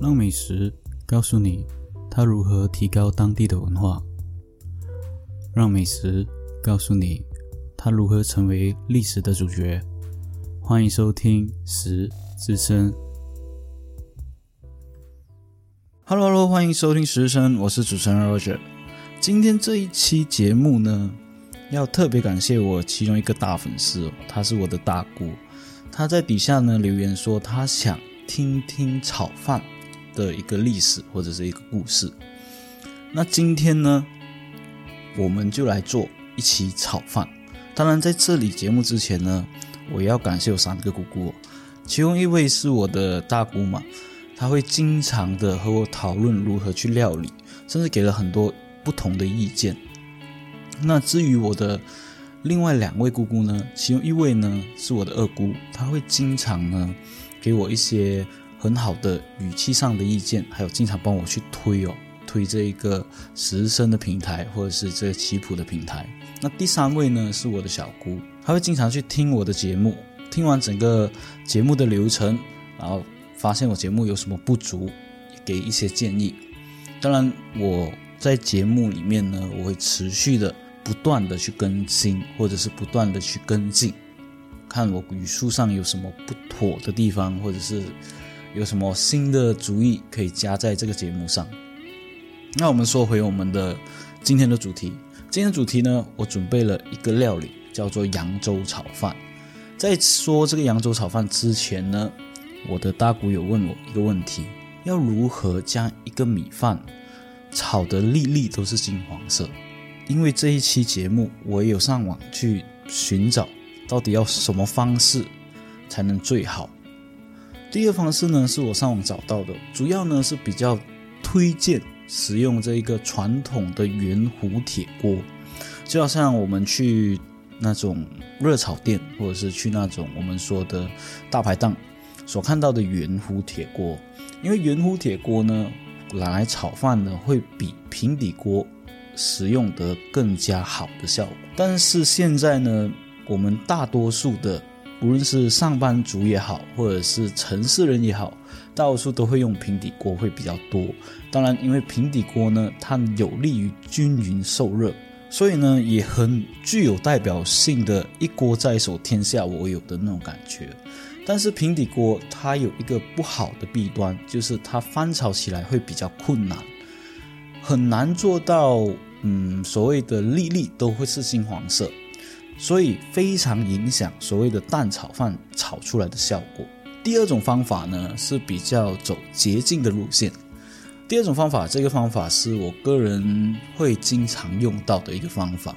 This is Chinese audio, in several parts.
让美食告诉你它如何提高当地的文化，让美食告诉你它如何成为历史的主角。欢迎收听《食之声》。Hello，Hello，欢迎收听《食之声》，我是主持人 Roger。今天这一期节目呢，要特别感谢我其中一个大粉丝哦，他是我的大姑，他在底下呢留言说他想听听炒饭的一个历史或者是一个故事。那今天呢，我们就来做一期炒饭。当然，在这里节目之前呢，我要感谢有三个姑姑，其中一位是我的大姑嘛，她会经常的和我讨论如何去料理，甚至给了很多。不同的意见。那至于我的另外两位姑姑呢？其中一位呢是我的二姑，她会经常呢给我一些很好的语气上的意见，还有经常帮我去推哦，推这一个实声的平台或者是这个棋谱的平台。那第三位呢是我的小姑，她会经常去听我的节目，听完整个节目的流程，然后发现我节目有什么不足，给一些建议。当然我。在节目里面呢，我会持续的、不断的去更新，或者是不断的去跟进，看我语速上有什么不妥的地方，或者是有什么新的主意可以加在这个节目上。那我们说回我们的今天的主题，今天的主题呢，我准备了一个料理，叫做扬州炒饭。在说这个扬州炒饭之前呢，我的大姑有问我一个问题：要如何将一个米饭？炒的粒粒都是金黄色，因为这一期节目我也有上网去寻找，到底要什么方式才能最好。第一个方式呢是我上网找到的，主要呢是比较推荐使用这一个传统的圆弧铁锅，就好像我们去那种热炒店，或者是去那种我们说的大排档所看到的圆弧铁锅，因为圆弧铁锅呢。拿来炒饭呢，会比平底锅使用得更加好的效果。但是现在呢，我们大多数的，无论是上班族也好，或者是城市人也好，大多数都会用平底锅会比较多。当然，因为平底锅呢，它有利于均匀受热，所以呢，也很具有代表性的一锅在手，天下我有的那种感觉。但是平底锅它有一个不好的弊端，就是它翻炒起来会比较困难，很难做到，嗯，所谓的粒粒都会是金黄色，所以非常影响所谓的蛋炒饭炒出来的效果。第二种方法呢是比较走捷径的路线。第二种方法，这个方法是我个人会经常用到的一个方法，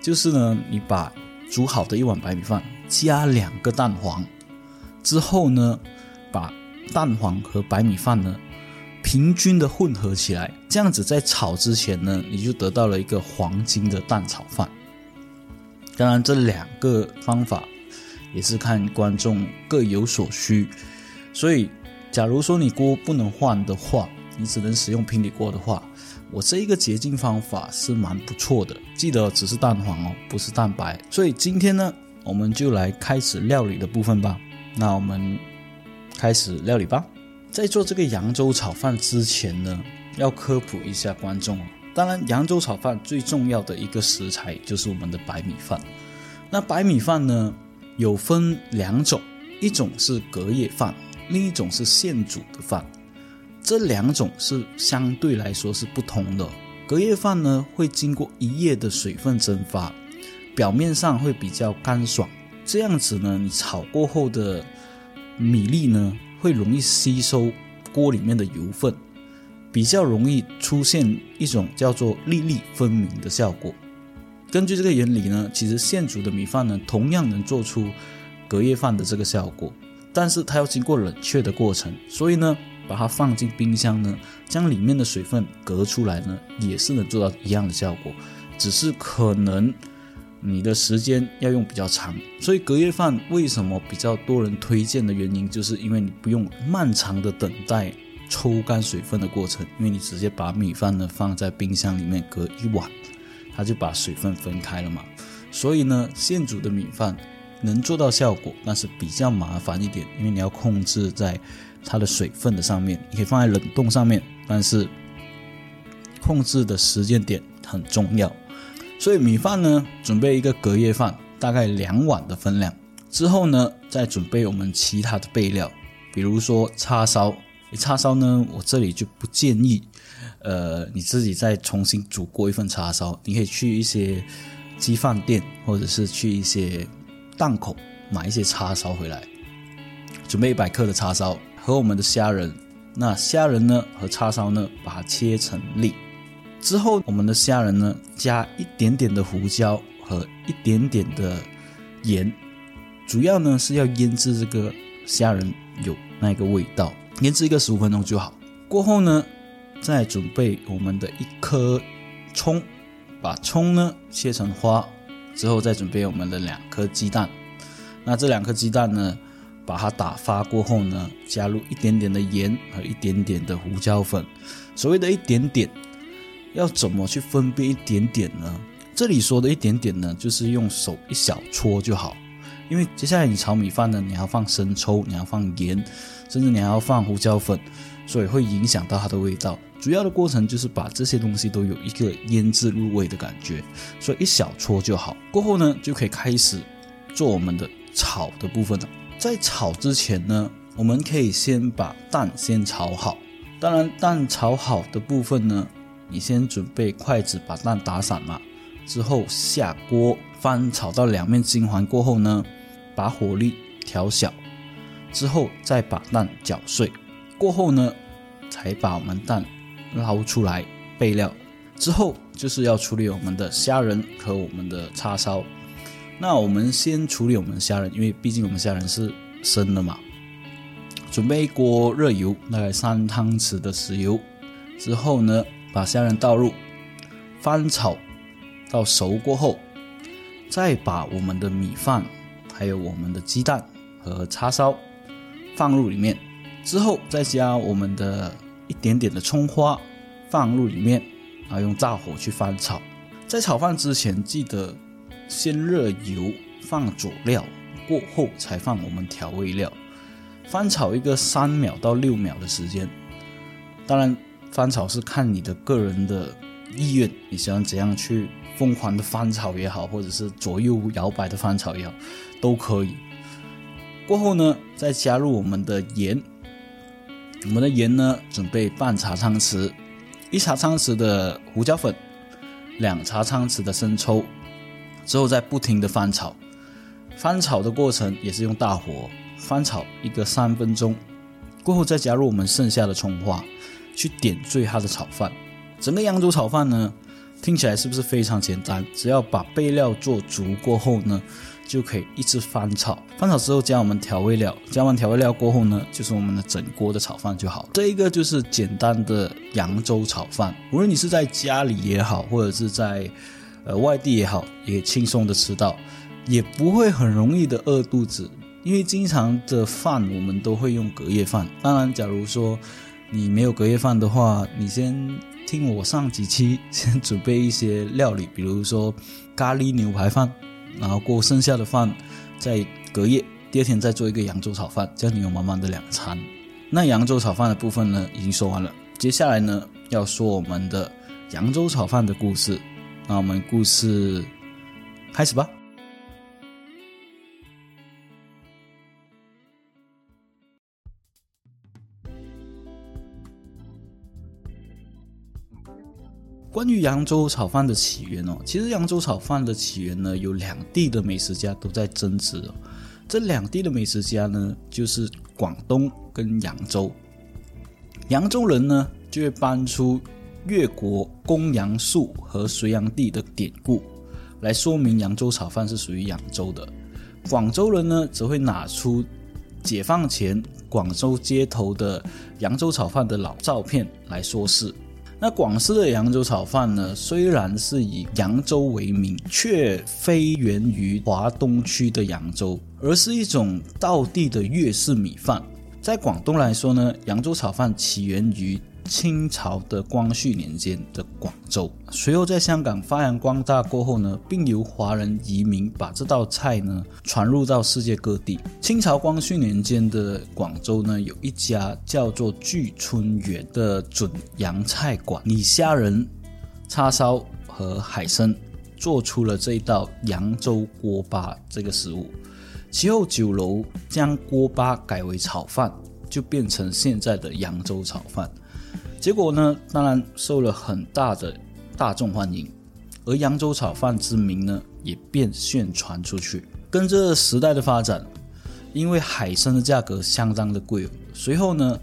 就是呢，你把煮好的一碗白米饭加两个蛋黄。之后呢，把蛋黄和白米饭呢平均的混合起来，这样子在炒之前呢，你就得到了一个黄金的蛋炒饭。当然，这两个方法也是看观众各有所需，所以假如说你锅不能换的话，你只能使用平底锅的话，我这一个捷径方法是蛮不错的。记得只是蛋黄哦，不是蛋白。所以今天呢，我们就来开始料理的部分吧。那我们开始料理吧。在做这个扬州炒饭之前呢，要科普一下观众哦。当然，扬州炒饭最重要的一个食材就是我们的白米饭。那白米饭呢，有分两种，一种是隔夜饭，另一种是现煮的饭。这两种是相对来说是不同的。隔夜饭呢，会经过一夜的水分蒸发，表面上会比较干爽。这样子呢，你炒过后的米粒呢，会容易吸收锅里面的油分，比较容易出现一种叫做粒粒分明的效果。根据这个原理呢，其实现煮的米饭呢，同样能做出隔夜饭的这个效果，但是它要经过冷却的过程，所以呢，把它放进冰箱呢，将里面的水分隔出来呢，也是能做到一样的效果，只是可能。你的时间要用比较长，所以隔夜饭为什么比较多人推荐的原因，就是因为你不用漫长的等待抽干水分的过程，因为你直接把米饭呢放在冰箱里面隔一晚，它就把水分分开了嘛。所以呢，现煮的米饭能做到效果，但是比较麻烦一点，因为你要控制在它的水分的上面，你可以放在冷冻上面，但是控制的时间点很重要。所以米饭呢，准备一个隔夜饭，大概两碗的分量。之后呢，再准备我们其他的备料，比如说叉烧。叉烧呢，我这里就不建议，呃，你自己再重新煮过一份叉烧。你可以去一些鸡饭店，或者是去一些档口买一些叉烧回来，准备一百克的叉烧和我们的虾仁。那虾仁呢和叉烧呢，把它切成粒。之后，我们的虾仁呢，加一点点的胡椒和一点点的盐，主要呢是要腌制这个虾仁有那个味道，腌制一个十五分钟就好。过后呢，再准备我们的一颗葱，把葱呢切成花，之后再准备我们的两颗鸡蛋。那这两颗鸡蛋呢，把它打发过后呢，加入一点点的盐和一点点的胡椒粉。所谓的一点点。要怎么去分辨一点点呢？这里说的一点点呢，就是用手一小撮就好。因为接下来你炒米饭呢，你要放生抽，你要放盐，甚至你还要放胡椒粉，所以会影响到它的味道。主要的过程就是把这些东西都有一个腌制入味的感觉，所以一小撮就好。过后呢，就可以开始做我们的炒的部分了。在炒之前呢，我们可以先把蛋先炒好。当然，蛋炒好的部分呢。你先准备筷子把蛋打散嘛，之后下锅翻炒到两面金黄过后呢，把火力调小，之后再把蛋搅碎，过后呢，才把我们蛋捞出来备料。之后就是要处理我们的虾仁和我们的叉烧。那我们先处理我们的虾仁，因为毕竟我们虾仁是生的嘛。准备一锅热油，大概三汤匙的食油，之后呢。把虾仁倒入，翻炒到熟过后，再把我们的米饭、还有我们的鸡蛋和叉烧放入里面，之后再加我们的一点点的葱花放入里面，啊用大火去翻炒。在炒饭之前，记得先热油，放佐料，过后才放我们调味料，翻炒一个三秒到六秒的时间。当然。翻炒是看你的个人的意愿，你喜欢怎样去疯狂的翻炒也好，或者是左右摇摆的翻炒也好，都可以。过后呢，再加入我们的盐，我们的盐呢，准备半茶汤匙，一茶汤匙的胡椒粉，两茶汤匙的生抽，之后再不停的翻炒。翻炒的过程也是用大火翻炒一个三分钟，过后再加入我们剩下的葱花。去点缀它的炒饭，整个扬州炒饭呢，听起来是不是非常简单？只要把备料做足过后呢，就可以一直翻炒。翻炒之后加我们调味料，加完调味料过后呢，就是我们的整锅的炒饭就好。这一个就是简单的扬州炒饭，无论你是在家里也好，或者是在呃外地也好，也轻松的吃到，也不会很容易的饿肚子。因为经常的饭我们都会用隔夜饭，当然假如说。你没有隔夜饭的话，你先听我上几期，先准备一些料理，比如说咖喱牛排饭，然后过剩下的饭再隔夜，第二天再做一个扬州炒饭，这样你有满满的两餐。那扬州炒饭的部分呢，已经说完了，接下来呢要说我们的扬州炒饭的故事，那我们故事开始吧。关于扬州炒饭的起源哦，其实扬州炒饭的起源呢，有两地的美食家都在争执哦。这两地的美食家呢，就是广东跟扬州。扬州人呢，就会搬出越国公羊树和隋炀帝的典故，来说明扬州炒饭是属于扬州的。广州人呢，则会拿出解放前广州街头的扬州炒饭的老照片来说事。那广式的扬州炒饭呢？虽然是以扬州为名，却非源于华东区的扬州，而是一种道地的粤式米饭。在广东来说呢，扬州炒饭起源于清朝的光绪年间的广州，随后在香港发扬光大过后呢，并由华人移民把这道菜呢传入到世界各地。清朝光绪年间的广州呢，有一家叫做聚春园的准洋菜馆，以虾仁、叉烧和海参做出了这一道扬州锅巴这个食物。其后酒楼将锅巴改为炒饭，就变成现在的扬州炒饭。结果呢，当然受了很大的大众欢迎，而扬州炒饭之名呢，也便宣传出去。跟着时代的发展，因为海参的价格相当的贵，随后呢，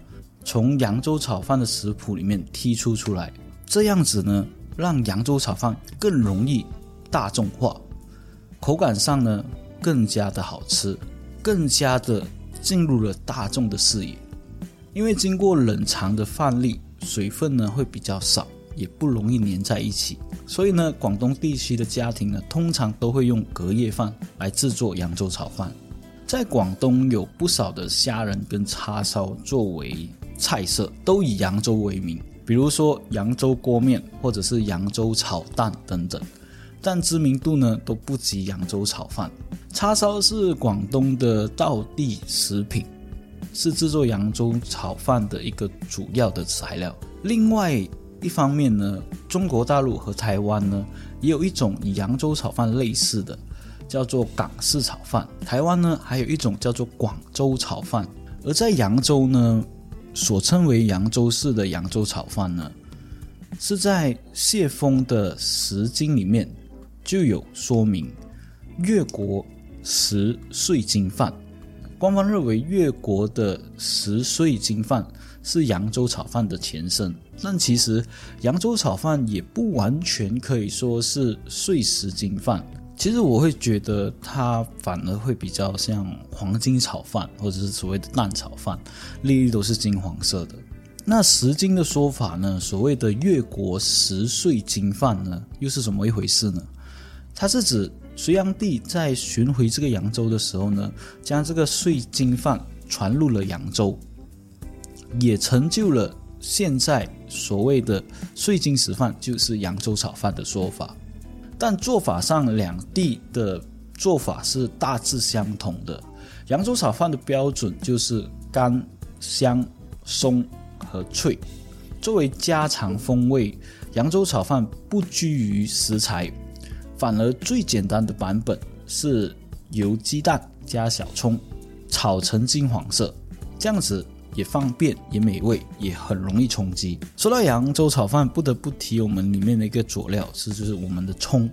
从扬州炒饭的食谱里面剔出出来，这样子呢，让扬州炒饭更容易大众化，口感上呢更加的好吃，更加的进入了大众的视野，因为经过冷藏的饭粒。水分呢会比较少，也不容易粘在一起，所以呢，广东地区的家庭呢，通常都会用隔夜饭来制作扬州炒饭。在广东有不少的虾仁跟叉烧作为菜色，都以扬州为名，比如说扬州锅面或者是扬州炒蛋等等，但知名度呢都不及扬州炒饭。叉烧是广东的道地食品。是制作扬州炒饭的一个主要的材料。另外一方面呢，中国大陆和台湾呢，也有一种与扬州炒饭类似的，叫做港式炒饭。台湾呢，还有一种叫做广州炒饭。而在扬州呢，所称为扬州式的扬州炒饭呢，是在谢峰的《十经》里面就有说明，越国食岁经饭。官方认为越国的十岁金饭是扬州炒饭的前身，但其实扬州炒饭也不完全可以说是碎石金饭。其实我会觉得它反而会比较像黄金炒饭，或者是所谓的蛋炒饭，粒粒都是金黄色的。那十金的说法呢？所谓的越国十岁金饭呢，又是怎么一回事呢？它是指。隋炀帝在巡回这个扬州的时候呢，将这个碎金饭传入了扬州，也成就了现在所谓的碎金石饭就是扬州炒饭的说法。但做法上，两地的做法是大致相同的。扬州炒饭的标准就是干、香、松和脆。作为家常风味，扬州炒饭不拘于食材。反而最简单的版本是由鸡蛋加小葱炒成金黄色，这样子也方便也美味，也很容易充饥。说到扬州炒饭，不得不提我们里面的一个佐料是，就是我们的葱。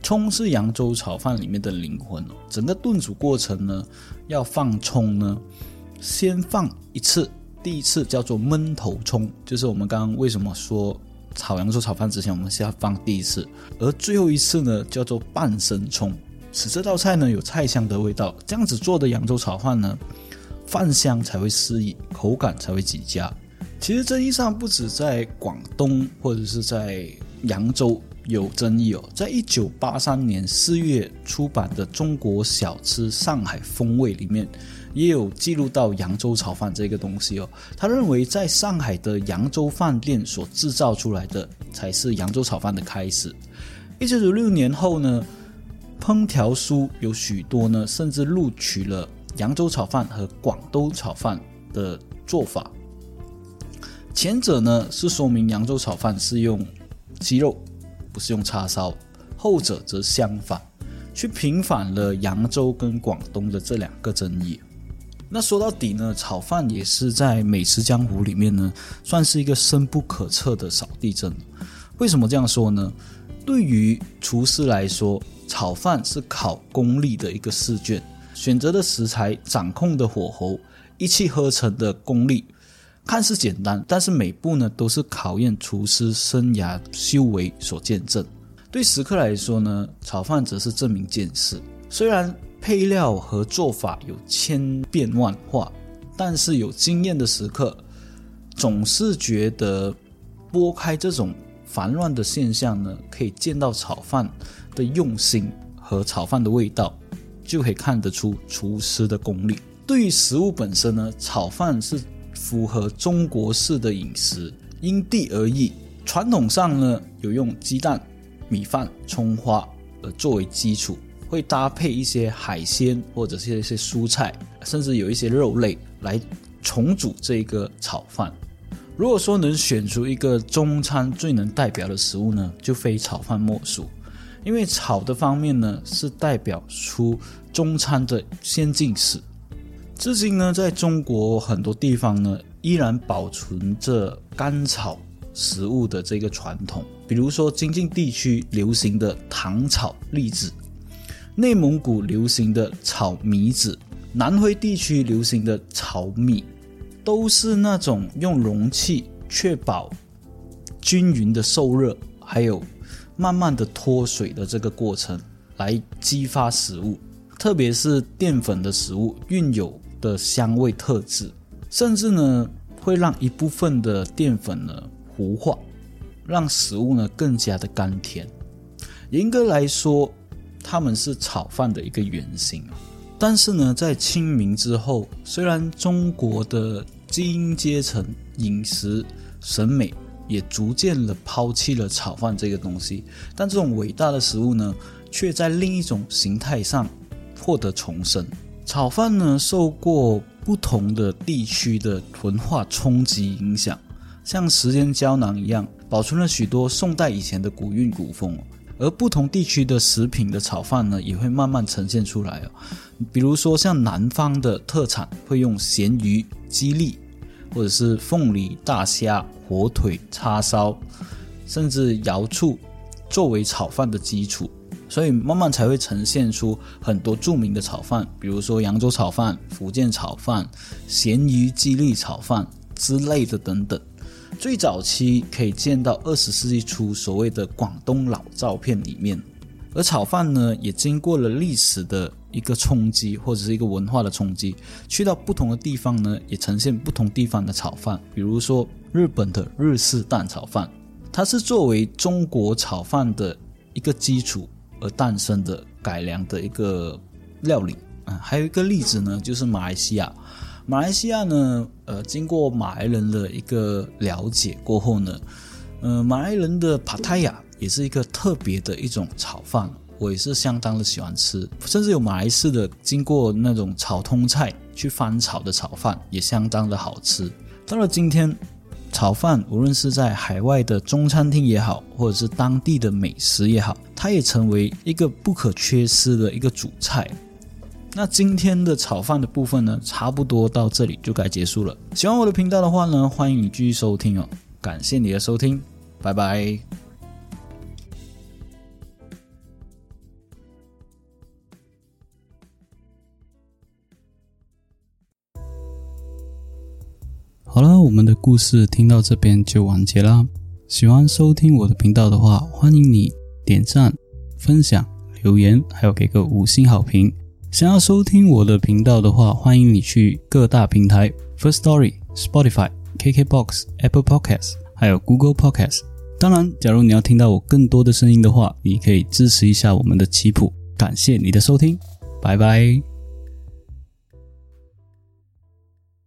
葱是扬州炒饭里面的灵魂哦。整个炖煮过程呢，要放葱呢，先放一次，第一次叫做焖头葱，就是我们刚刚为什么说。炒扬州炒饭之前，我们先要放第一次，而最后一次呢，叫做半生葱，使这道菜呢有菜香的味道。这样子做的扬州炒饭呢，饭香才会适宜，口感才会极佳。其实争议上不止在广东或者是在扬州有争议哦，在一九八三年四月出版的《中国小吃上海风味》里面。也有记录到扬州炒饭这个东西哦，他认为在上海的扬州饭店所制造出来的才是扬州炒饭的开始。一九九六年后呢，烹调书有许多呢，甚至录取了扬州炒饭和广东炒饭的做法。前者呢是说明扬州炒饭是用鸡肉，不是用叉烧；后者则相反，去平反了扬州跟广东的这两个争议。那说到底呢，炒饭也是在美食江湖里面呢，算是一个深不可测的扫地僧。为什么这样说呢？对于厨师来说，炒饭是考功力的一个试卷，选择的食材、掌控的火候、一气呵成的功力，看似简单，但是每步呢都是考验厨师生涯修为所见证。对食客来说呢，炒饭则是证明见识。虽然。配料和做法有千变万化，但是有经验的食客总是觉得拨开这种烦乱的现象呢，可以见到炒饭的用心和炒饭的味道，就可以看得出厨师的功力。对于食物本身呢，炒饭是符合中国式的饮食，因地而异。传统上呢，有用鸡蛋、米饭、葱花呃作为基础，会搭配一些海鲜或者是一些蔬菜，甚至有一些肉类来重组这个炒饭。如果说能选出一个中餐最能代表的食物呢，就非炒饭莫属。因为炒的方面呢，是代表出中餐的先进史。至今呢，在中国很多地方呢，依然保存着干炒。食物的这个传统，比如说京津地区流行的糖炒栗子，内蒙古流行的炒米子，南回地区流行的炒米，都是那种用容器确保均匀的受热，还有慢慢的脱水的这个过程来激发食物，特别是淀粉的食物蕴有的香味特质，甚至呢会让一部分的淀粉呢。糊化，让食物呢更加的甘甜。严格来说，他们是炒饭的一个原型但是呢，在清明之后，虽然中国的精英阶层饮食审美也逐渐的抛弃了炒饭这个东西，但这种伟大的食物呢，却在另一种形态上获得重生。炒饭呢，受过不同的地区的文化冲击影响。像时间胶囊一样，保存了许多宋代以前的古韵古风。而不同地区的食品的炒饭呢，也会慢慢呈现出来哦。比如说，像南方的特产会用咸鱼、鸡粒，或者是凤梨、大虾、火腿、叉烧，甚至瑶醋作为炒饭的基础，所以慢慢才会呈现出很多著名的炒饭，比如说扬州炒饭、福建炒饭、咸鱼鸡粒炒饭之类的等等。最早期可以见到二十世纪初所谓的广东老照片里面，而炒饭呢也经过了历史的一个冲击或者是一个文化的冲击，去到不同的地方呢也呈现不同地方的炒饭，比如说日本的日式蛋炒饭，它是作为中国炒饭的一个基础而诞生的改良的一个料理。啊，还有一个例子呢就是马来西亚。马来西亚呢，呃，经过马来人的一个了解过后呢，呃，马来人的帕泰亚也是一个特别的一种炒饭，我也是相当的喜欢吃，甚至有马来式的经过那种炒通菜去翻炒的炒饭，也相当的好吃。到了今天，炒饭无论是在海外的中餐厅也好，或者是当地的美食也好，它也成为一个不可缺失的一个主菜。那今天的炒饭的部分呢，差不多到这里就该结束了。喜欢我的频道的话呢，欢迎你继续收听哦。感谢你的收听，拜拜。好了，我们的故事听到这边就完结啦。喜欢收听我的频道的话，欢迎你点赞、分享、留言，还有给个五星好评。想要收听我的频道的话，欢迎你去各大平台：First Story、Spotify、KKBox、Apple Podcasts，还有 Google Podcasts。当然，假如你要听到我更多的声音的话，你可以支持一下我们的棋谱。感谢你的收听，拜拜。